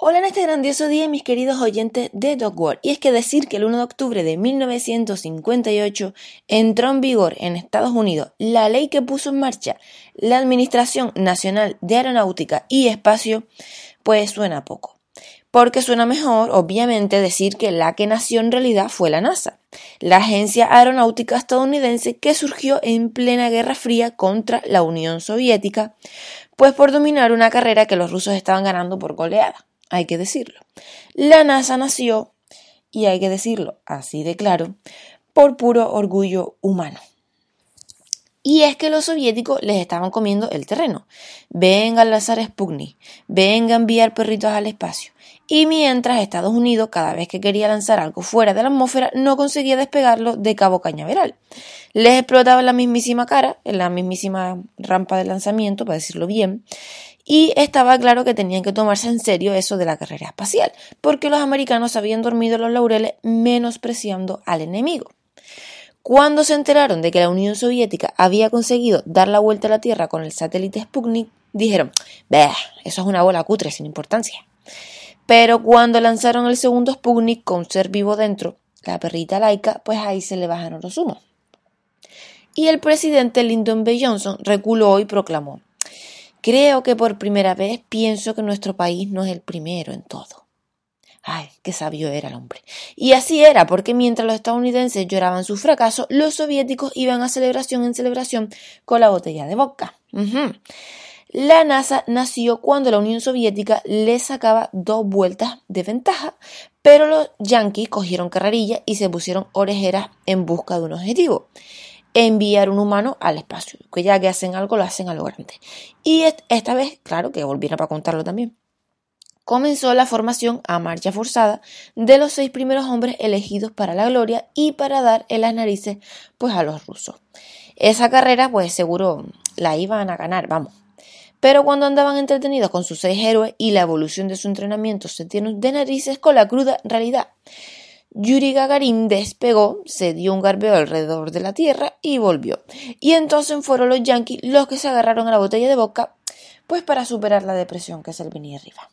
Hola en este grandioso día mis queridos oyentes de Dog World. Y es que decir que el 1 de octubre de 1958 entró en vigor en Estados Unidos la ley que puso en marcha la Administración Nacional de Aeronáutica y Espacio, pues suena poco. Porque suena mejor, obviamente, decir que la que nació en realidad fue la NASA, la agencia aeronáutica estadounidense que surgió en plena Guerra Fría contra la Unión Soviética, pues por dominar una carrera que los rusos estaban ganando por goleada hay que decirlo. La NASA nació, y hay que decirlo así de claro, por puro orgullo humano. Y es que los soviéticos les estaban comiendo el terreno. Venga a lanzar Sputnik, venga a enviar perritos al espacio. Y mientras Estados Unidos, cada vez que quería lanzar algo fuera de la atmósfera, no conseguía despegarlo de Cabo Cañaveral. Les explotaba en la mismísima cara, en la mismísima rampa de lanzamiento, para decirlo bien, y estaba claro que tenían que tomarse en serio eso de la carrera espacial, porque los americanos habían dormido los laureles menospreciando al enemigo. Cuando se enteraron de que la Unión Soviética había conseguido dar la vuelta a la Tierra con el satélite Sputnik, dijeron, Bah, eso es una bola cutre sin importancia. Pero cuando lanzaron el segundo Sputnik con ser vivo dentro, la perrita laica, pues ahí se le bajaron los humos. Y el presidente Lyndon B. Johnson reculó y proclamó, Creo que por primera vez pienso que nuestro país no es el primero en todo. Ay, qué sabio era el hombre. Y así era, porque mientras los estadounidenses lloraban su fracaso, los soviéticos iban a celebración en celebración con la botella de vodka. La NASA nació cuando la Unión Soviética le sacaba dos vueltas de ventaja, pero los yanquis cogieron carrerilla y se pusieron orejeras en busca de un objetivo enviar un humano al espacio, que ya que hacen algo lo hacen a lo grande. Y esta vez, claro, que volvieron para contarlo también. Comenzó la formación a marcha forzada de los seis primeros hombres elegidos para la gloria y para dar en las narices pues a los rusos. Esa carrera pues seguro la iban a ganar, vamos. Pero cuando andaban entretenidos con sus seis héroes y la evolución de su entrenamiento se tienen de narices con la cruda realidad Yuri Gagarin despegó, se dio un garbeo alrededor de la Tierra y volvió. Y entonces fueron los yankees los que se agarraron a la botella de boca, pues para superar la depresión que se le venía arriba.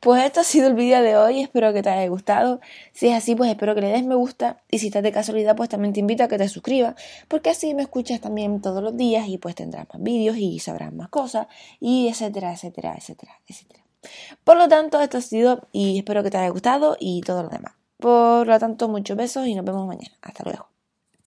Pues esto ha sido el vídeo de hoy, espero que te haya gustado. Si es así, pues espero que le des me gusta. Y si estás de casualidad, pues también te invito a que te suscribas, porque así me escuchas también todos los días y pues tendrás más vídeos y sabrás más cosas, y etcétera, etcétera, etcétera, etcétera. Por lo tanto, esto ha sido y espero que te haya gustado y todo lo demás. Por lo tanto, muchos besos y nos vemos mañana. Hasta luego.